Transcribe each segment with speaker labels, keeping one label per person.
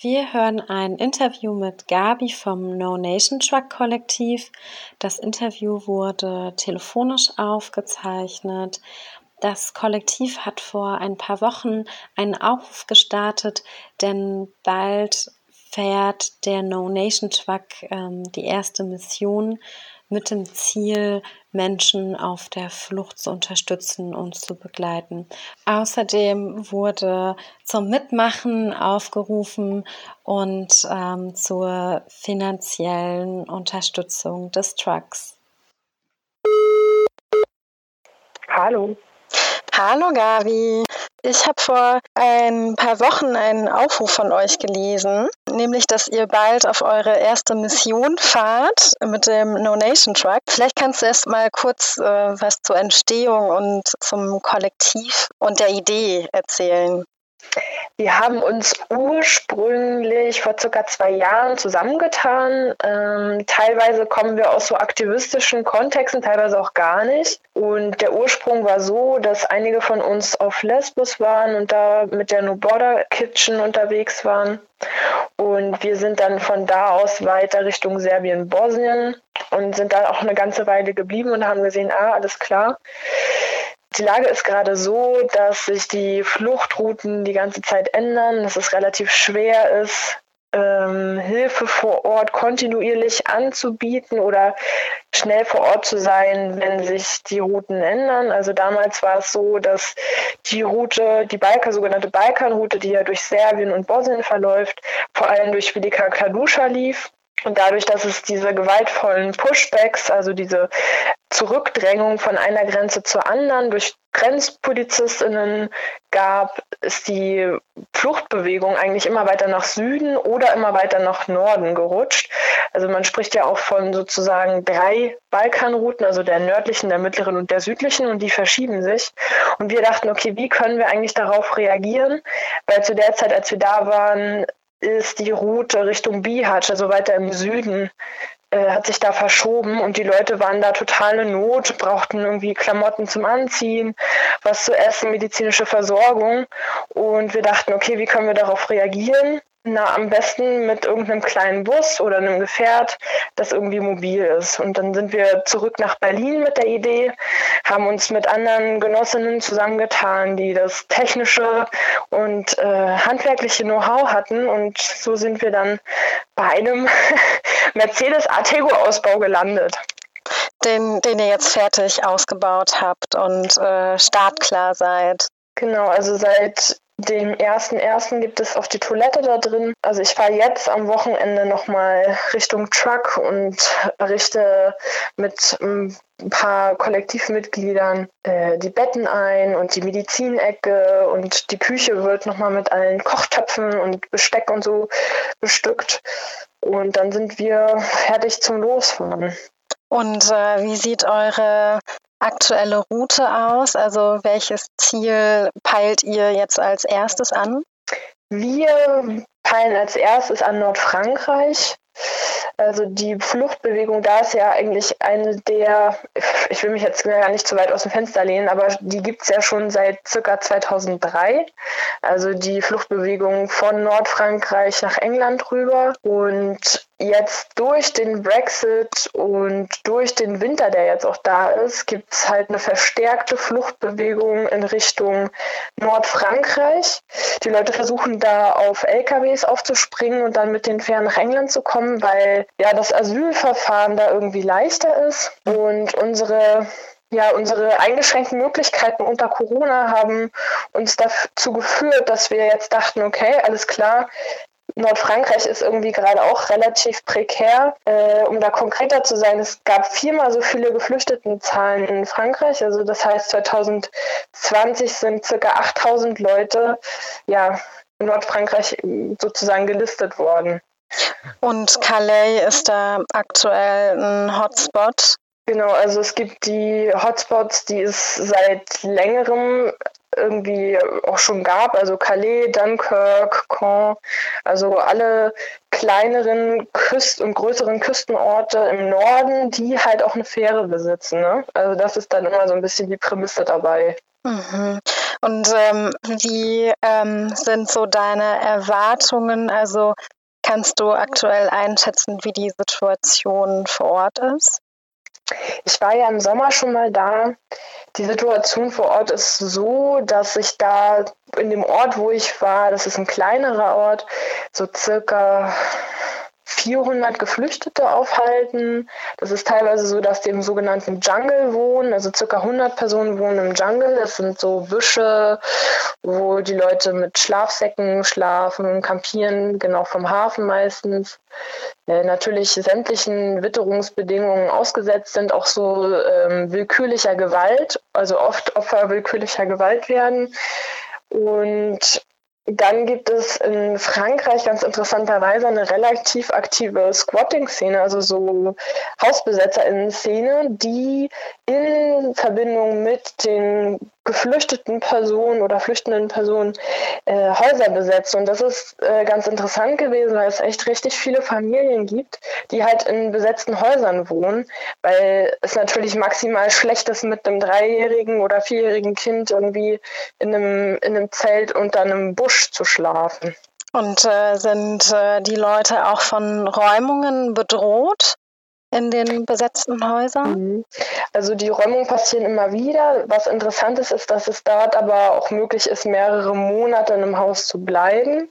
Speaker 1: Wir hören ein Interview mit Gabi vom No Nation Truck Kollektiv. Das Interview wurde telefonisch aufgezeichnet. Das Kollektiv hat vor ein paar Wochen einen Aufruf gestartet, denn bald fährt der No Nation Truck ähm, die erste Mission mit dem Ziel, Menschen auf der Flucht zu unterstützen und zu begleiten. Außerdem wurde zum Mitmachen aufgerufen und ähm, zur finanziellen Unterstützung des Trucks.
Speaker 2: Hallo.
Speaker 3: Hallo Gabi. Ich habe vor ein paar Wochen einen Aufruf von euch gelesen, nämlich, dass ihr bald auf eure erste Mission fahrt mit dem No Nation Truck. Vielleicht kannst du erst mal kurz äh, was zur Entstehung und zum Kollektiv und der Idee erzählen.
Speaker 2: Wir haben uns ursprünglich vor circa zwei Jahren zusammengetan. Ähm, teilweise kommen wir aus so aktivistischen Kontexten, teilweise auch gar nicht. Und der Ursprung war so, dass einige von uns auf Lesbos waren und da mit der No Border Kitchen unterwegs waren. Und wir sind dann von da aus weiter Richtung Serbien, Bosnien und sind da auch eine ganze Weile geblieben und haben gesehen, ah, alles klar die Lage ist gerade so, dass sich die Fluchtrouten die ganze Zeit ändern, dass es relativ schwer ist, ähm, Hilfe vor Ort kontinuierlich anzubieten oder schnell vor Ort zu sein, wenn sich die Routen ändern. Also damals war es so, dass die Route, die Balkan, sogenannte Balkanroute, die ja durch Serbien und Bosnien verläuft, vor allem durch Velika Kaduscha lief. Und dadurch, dass es diese gewaltvollen Pushbacks, also diese Zurückdrängung von einer Grenze zur anderen durch Grenzpolizistinnen gab, ist die Fluchtbewegung eigentlich immer weiter nach Süden oder immer weiter nach Norden gerutscht. Also man spricht ja auch von sozusagen drei Balkanrouten, also der nördlichen, der mittleren und der südlichen, und die verschieben sich. Und wir dachten, okay, wie können wir eigentlich darauf reagieren? Weil zu der Zeit, als wir da waren, ist die Route Richtung Bihać, also weiter im Süden, äh, hat sich da verschoben und die Leute waren da totale Not, brauchten irgendwie Klamotten zum Anziehen, was zu essen, medizinische Versorgung. Und wir dachten, okay, wie können wir darauf reagieren? Na, am besten mit irgendeinem kleinen Bus oder einem Gefährt, das irgendwie mobil ist. Und dann sind wir zurück nach Berlin mit der Idee, haben uns mit anderen Genossinnen zusammengetan, die das technische und äh, handwerkliche Know-how hatten. Und so sind wir dann bei einem Mercedes Artego-Ausbau gelandet.
Speaker 3: Den, den ihr jetzt fertig ausgebaut habt und äh, startklar seid.
Speaker 2: Genau, also seit dem ersten ersten gibt es auf die Toilette da drin. Also ich fahre jetzt am Wochenende nochmal Richtung Truck und richte mit ein paar Kollektivmitgliedern äh, die Betten ein und die Medizinecke und die Küche wird nochmal mit allen Kochtöpfen und Besteck und so bestückt. Und dann sind wir fertig zum Losfahren.
Speaker 3: Und äh, wie sieht eure aktuelle Route aus? Also welches Ziel peilt ihr jetzt als erstes an?
Speaker 2: Wir peilen als erstes an Nordfrankreich. Also die Fluchtbewegung da ist ja eigentlich eine der, ich will mich jetzt gar nicht zu weit aus dem Fenster lehnen, aber die gibt es ja schon seit circa 2003. Also die Fluchtbewegung von Nordfrankreich nach England rüber. Und jetzt durch den Brexit und durch den Winter, der jetzt auch da ist, gibt es halt eine verstärkte Fluchtbewegung in Richtung Nordfrankreich. Die Leute versuchen da auf LKWs aufzuspringen und dann mit den Fähren nach England zu kommen, weil ja das Asylverfahren da irgendwie leichter ist. Und unsere ja, unsere eingeschränkten Möglichkeiten unter Corona haben uns dazu geführt, dass wir jetzt dachten, okay, alles klar, Nordfrankreich ist irgendwie gerade auch relativ prekär. Äh, um da konkreter zu sein, es gab viermal so viele Geflüchtetenzahlen in Frankreich. Also das heißt, 2020 sind circa 8000 Leute ja, in Nordfrankreich sozusagen gelistet worden.
Speaker 3: Und Calais ist da aktuell ein Hotspot.
Speaker 2: Genau, also es gibt die Hotspots, die es seit längerem irgendwie auch schon gab, also Calais, Dunkirk, Caen, also alle kleineren Küst- und größeren Küstenorte im Norden, die halt auch eine Fähre besitzen. Ne? Also das ist dann immer so ein bisschen die Prämisse dabei.
Speaker 3: Mhm. Und ähm, wie ähm, sind so deine Erwartungen? Also kannst du aktuell einschätzen, wie die Situation vor Ort ist?
Speaker 2: Ich war ja im Sommer schon mal da. Die Situation vor Ort ist so, dass ich da in dem Ort, wo ich war, das ist ein kleinerer Ort, so circa 400 Geflüchtete aufhalten. Das ist teilweise so, dass die im sogenannten Jungle wohnen. Also circa 100 Personen wohnen im Jungle. Das sind so Büsche, wo die Leute mit Schlafsäcken schlafen, campieren, genau vom Hafen meistens. Äh, natürlich sämtlichen Witterungsbedingungen ausgesetzt sind, auch so ähm, willkürlicher Gewalt, also oft Opfer willkürlicher Gewalt werden. Und dann gibt es in Frankreich ganz interessanterweise eine relativ aktive Squatting-Szene, also so HausbesetzerInnen-Szene, die in Verbindung mit den geflüchteten Personen oder flüchtenden Personen äh, Häuser besetzt. Und das ist äh, ganz interessant gewesen, weil es echt richtig viele Familien gibt, die halt in besetzten Häusern wohnen, weil es natürlich maximal schlecht ist, mit einem dreijährigen oder vierjährigen Kind irgendwie in einem, in einem Zelt unter einem Busch zu schlafen.
Speaker 3: Und äh, sind äh, die Leute auch von Räumungen bedroht? In den besetzten Häusern?
Speaker 2: Mhm. Also die Räumungen passieren immer wieder. Was interessant ist, ist, dass es dort aber auch möglich ist, mehrere Monate in einem Haus zu bleiben.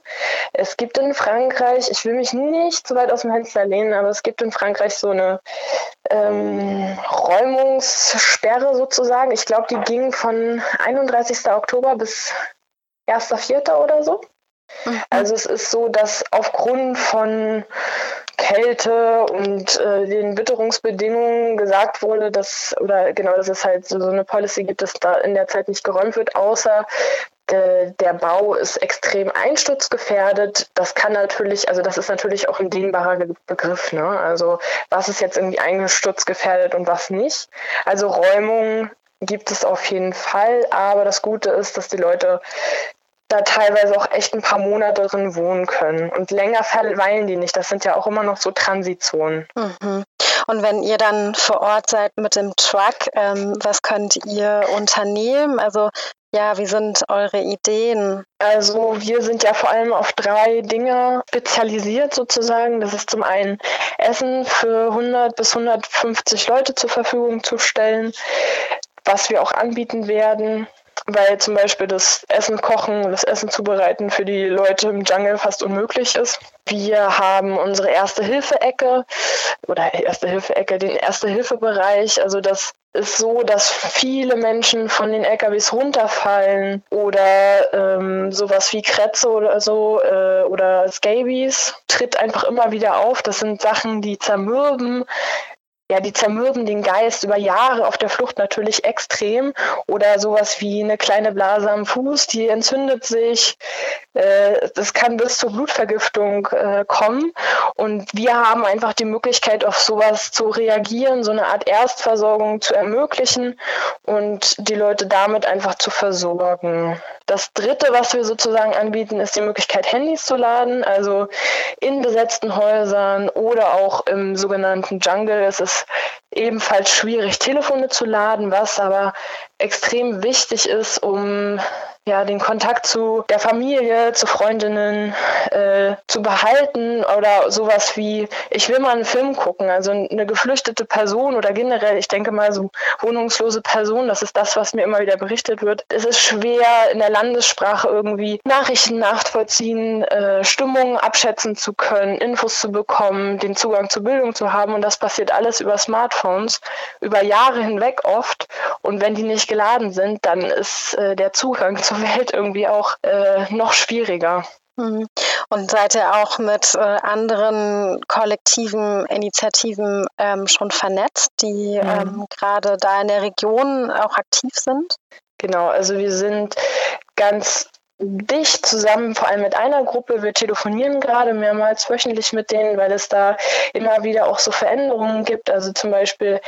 Speaker 2: Es gibt in Frankreich, ich will mich nicht so weit aus dem Fenster lehnen, aber es gibt in Frankreich so eine ähm, Räumungssperre sozusagen. Ich glaube, die ging von 31. Oktober bis 1.4. oder so. Mhm. Also es ist so, dass aufgrund von Kälte und äh, den Witterungsbedingungen gesagt wurde, dass, oder genau, dass es halt so, so eine Policy gibt, dass da in der Zeit nicht geräumt wird, außer äh, der Bau ist extrem einsturzgefährdet. Das kann natürlich, also das ist natürlich auch ein dehnbarer Begriff. Ne? Also was ist jetzt irgendwie einsturzgefährdet und was nicht. Also Räumung gibt es auf jeden Fall, aber das Gute ist, dass die Leute da teilweise auch echt ein paar Monate drin wohnen können. Und länger verweilen die nicht. Das sind ja auch immer noch so Transitzonen.
Speaker 3: Mhm. Und wenn ihr dann vor Ort seid mit dem Truck, ähm, was könnt ihr unternehmen? Also ja, wie sind eure Ideen?
Speaker 2: Also wir sind ja vor allem auf drei Dinge spezialisiert sozusagen. Das ist zum einen Essen für 100 bis 150 Leute zur Verfügung zu stellen, was wir auch anbieten werden weil zum Beispiel das Essen kochen, das Essen zubereiten für die Leute im Jungle fast unmöglich ist. Wir haben unsere Erste-Hilfe-Ecke oder Erste-Hilfe-Ecke, den Erste-Hilfe-Bereich. Also das ist so, dass viele Menschen von den LKWs runterfallen oder ähm, sowas wie Krätze oder so äh, oder Scabies tritt einfach immer wieder auf. Das sind Sachen, die zermürben, ja, die zermürben den Geist über Jahre auf der Flucht natürlich extrem. Oder sowas wie eine kleine Blase am Fuß, die entzündet sich. Äh, das kann bis zur Blutvergiftung äh, kommen. Und wir haben einfach die Möglichkeit, auf sowas zu reagieren, so eine Art Erstversorgung zu ermöglichen und die Leute damit einfach zu versorgen. Das dritte, was wir sozusagen anbieten, ist die Möglichkeit, Handys zu laden. Also in besetzten Häusern oder auch im sogenannten Jungle. Es ist ebenfalls schwierig, Telefone zu laden, was aber extrem wichtig ist, um ja, den Kontakt zu der Familie, zu Freundinnen äh, zu behalten oder sowas wie, ich will mal einen Film gucken. Also eine geflüchtete Person oder generell, ich denke mal so wohnungslose Person, das ist das, was mir immer wieder berichtet wird. Es ist schwer, in der Landessprache irgendwie Nachrichten nachvollziehen, äh, Stimmungen abschätzen zu können, Infos zu bekommen, den Zugang zur Bildung zu haben. Und das passiert alles über Smartphones, über Jahre hinweg oft. Und wenn die nicht geladen sind, dann ist äh, der Zugang zur Welt irgendwie auch äh, noch schwieriger.
Speaker 3: Mhm. Und seid ihr auch mit äh, anderen kollektiven Initiativen ähm, schon vernetzt, die mhm. ähm, gerade da in der Region auch aktiv sind?
Speaker 2: Genau, also wir sind ganz dicht zusammen, vor allem mit einer Gruppe. Wir telefonieren gerade mehrmals wöchentlich mit denen, weil es da immer wieder auch so Veränderungen gibt. Also zum Beispiel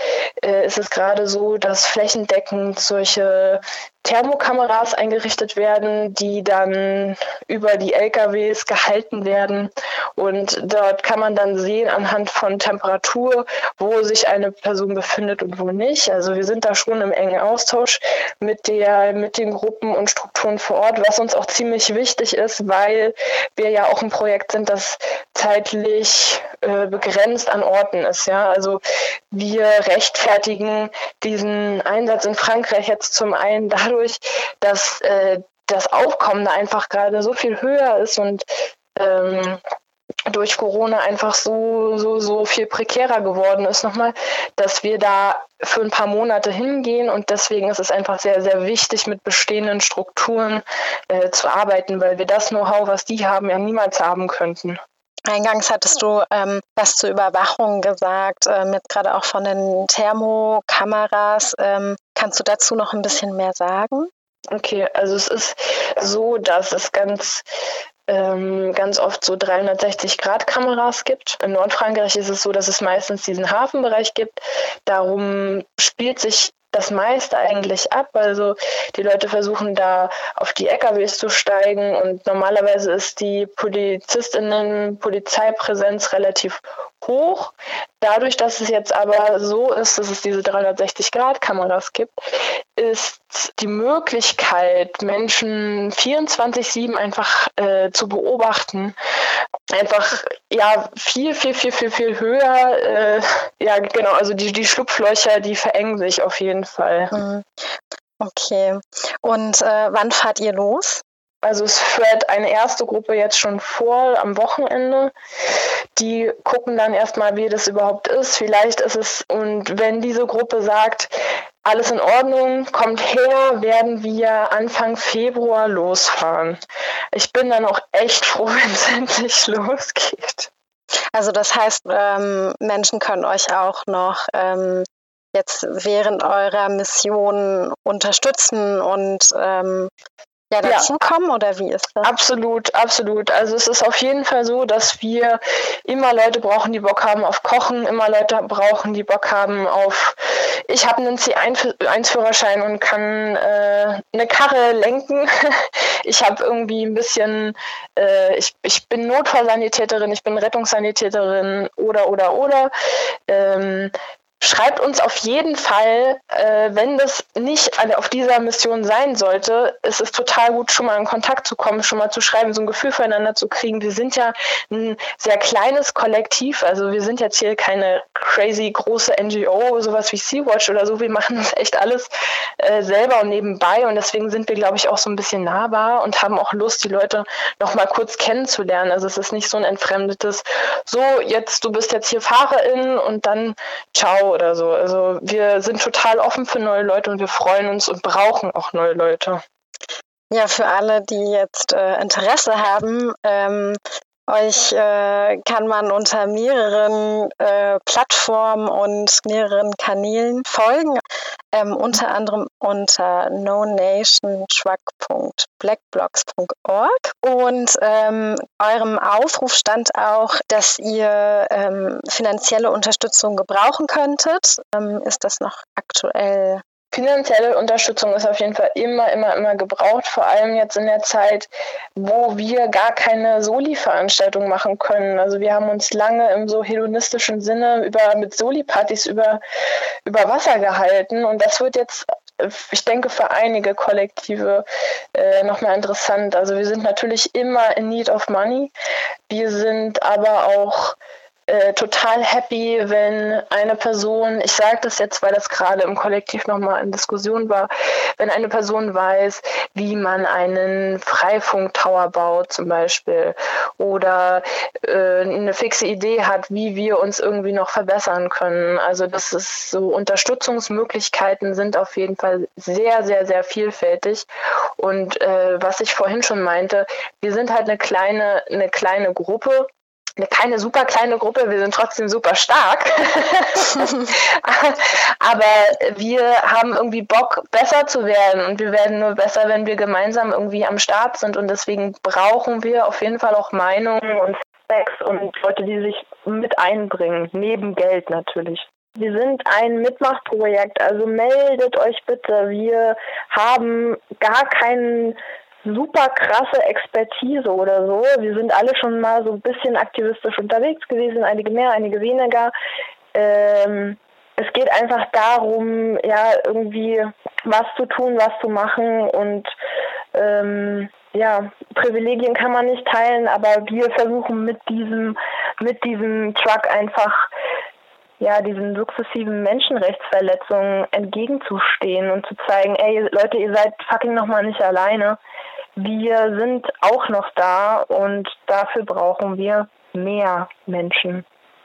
Speaker 2: äh, ist es gerade so, dass flächendeckend solche Thermokameras eingerichtet werden, die dann über die LKWs gehalten werden. Und dort kann man dann sehen anhand von Temperatur, wo sich eine Person befindet und wo nicht. Also wir sind da schon im engen Austausch mit, der, mit den Gruppen und Strukturen vor Ort, was uns auch ziemlich wichtig ist, weil wir ja auch ein Projekt sind, das zeitlich äh, begrenzt an Orten ist. Ja? Also wir rechtfertigen diesen Einsatz in Frankreich jetzt zum einen dadurch, dass äh, das Aufkommen da einfach gerade so viel höher ist und ähm, durch Corona einfach so, so, so viel prekärer geworden ist nochmal, dass wir da für ein paar Monate hingehen und deswegen ist es einfach sehr, sehr wichtig, mit bestehenden Strukturen äh, zu arbeiten, weil wir das Know-how, was die haben, ja niemals haben könnten.
Speaker 3: Eingangs hattest du ähm, was zur Überwachung gesagt, ähm, jetzt gerade auch von den Thermokameras. Ähm, kannst du dazu noch ein bisschen mehr sagen?
Speaker 2: Okay, also es ist so, dass es ganz ähm, ganz oft so 360-Grad-Kameras gibt. In Nordfrankreich ist es so, dass es meistens diesen Hafenbereich gibt. Darum spielt sich das meiste eigentlich ab. Also die Leute versuchen da auf die LKWs zu steigen und normalerweise ist die Polizistinnen Polizeipräsenz relativ hoch. Dadurch, dass es jetzt aber so ist, dass es diese 360-Grad-Kameras gibt, ist die Möglichkeit, Menschen 24-7 einfach äh, zu beobachten, einfach ja viel, viel, viel, viel, viel höher. Äh, ja, genau, also die, die Schlupflöcher, die verengen sich auf jeden Fall. Mhm.
Speaker 3: Okay. Und äh, wann fahrt ihr los?
Speaker 2: Also es fährt eine erste Gruppe jetzt schon vor am Wochenende. Die gucken dann erstmal, wie das überhaupt ist. Vielleicht ist es, und wenn diese Gruppe sagt, alles in Ordnung, kommt her, werden wir Anfang Februar losfahren. Ich bin dann auch echt froh, wenn es endlich losgeht.
Speaker 3: Also das heißt, ähm, Menschen können euch auch noch ähm, jetzt während eurer Mission unterstützen und ähm, ja, dazukommen ja. oder wie ist das?
Speaker 2: Absolut, absolut. Also es ist auf jeden Fall so, dass wir immer Leute brauchen, die Bock haben auf Kochen, immer Leute brauchen, die Bock haben auf, ich habe einen C1-Führerschein und kann äh, eine Karre lenken. ich habe irgendwie ein bisschen, äh, ich, ich bin Notfallsanitäterin, ich bin Rettungssanitäterin oder, oder, oder. Ähm, Schreibt uns auf jeden Fall, äh, wenn das nicht auf dieser Mission sein sollte, ist es total gut, schon mal in Kontakt zu kommen, schon mal zu schreiben, so ein Gefühl füreinander zu kriegen. Wir sind ja ein sehr kleines Kollektiv, also wir sind jetzt hier keine crazy große NGO, sowas wie Sea-Watch oder so. Wir machen das echt alles äh, selber und nebenbei und deswegen sind wir, glaube ich, auch so ein bisschen nahbar und haben auch Lust, die Leute noch mal kurz kennenzulernen. Also es ist nicht so ein entfremdetes, so jetzt, du bist jetzt hier Fahrerin und dann ciao oder so. Also wir sind total offen für neue Leute und wir freuen uns und brauchen auch neue Leute.
Speaker 3: Ja, für alle, die jetzt äh, Interesse haben, ähm, euch äh, kann man unter mehreren äh, Plattformen und mehreren Kanälen folgen, ähm, unter anderem unter nonationtruck.blackblocks.org. Und ähm, eurem Aufruf stand auch, dass ihr ähm, finanzielle Unterstützung gebrauchen könntet. Ähm, ist das noch aktuell
Speaker 2: Finanzielle Unterstützung ist auf jeden Fall immer, immer, immer gebraucht, vor allem jetzt in der Zeit, wo wir gar keine Soli-Veranstaltung machen können. Also wir haben uns lange im so hedonistischen Sinne über, mit Soli-Partys über, über Wasser gehalten und das wird jetzt ich denke, für einige Kollektive äh, nochmal interessant. Also wir sind natürlich immer in need of money. Wir sind aber auch äh, total happy, wenn eine Person, ich sage das jetzt, weil das gerade im Kollektiv nochmal in Diskussion war, wenn eine Person weiß, wie man einen Freifunk-Tower baut zum Beispiel oder äh, eine fixe Idee hat, wie wir uns irgendwie noch verbessern können. Also das ist so Unterstützungsmöglichkeiten sind auf jeden Fall sehr, sehr, sehr vielfältig. Und äh, was ich vorhin schon meinte, wir sind halt eine kleine, eine kleine Gruppe keine super kleine Gruppe, wir sind trotzdem super stark. Aber wir haben irgendwie Bock, besser zu werden und wir werden nur besser, wenn wir gemeinsam irgendwie am Start sind und deswegen brauchen wir auf jeden Fall auch Meinungen und Sex und Leute, die sich mit einbringen, neben Geld natürlich. Wir sind ein Mitmachprojekt, also meldet euch bitte. Wir haben gar keinen super krasse Expertise oder so. Wir sind alle schon mal so ein bisschen aktivistisch unterwegs gewesen, einige mehr, einige weniger. Ähm, es geht einfach darum, ja, irgendwie was zu tun, was zu machen und ähm, ja, Privilegien kann man nicht teilen, aber wir versuchen mit diesem, mit diesem Truck einfach ja, diesen sukzessiven Menschenrechtsverletzungen entgegenzustehen und zu zeigen, ey Leute, ihr seid fucking nochmal nicht alleine. Wir sind auch noch da und dafür brauchen wir mehr Menschen.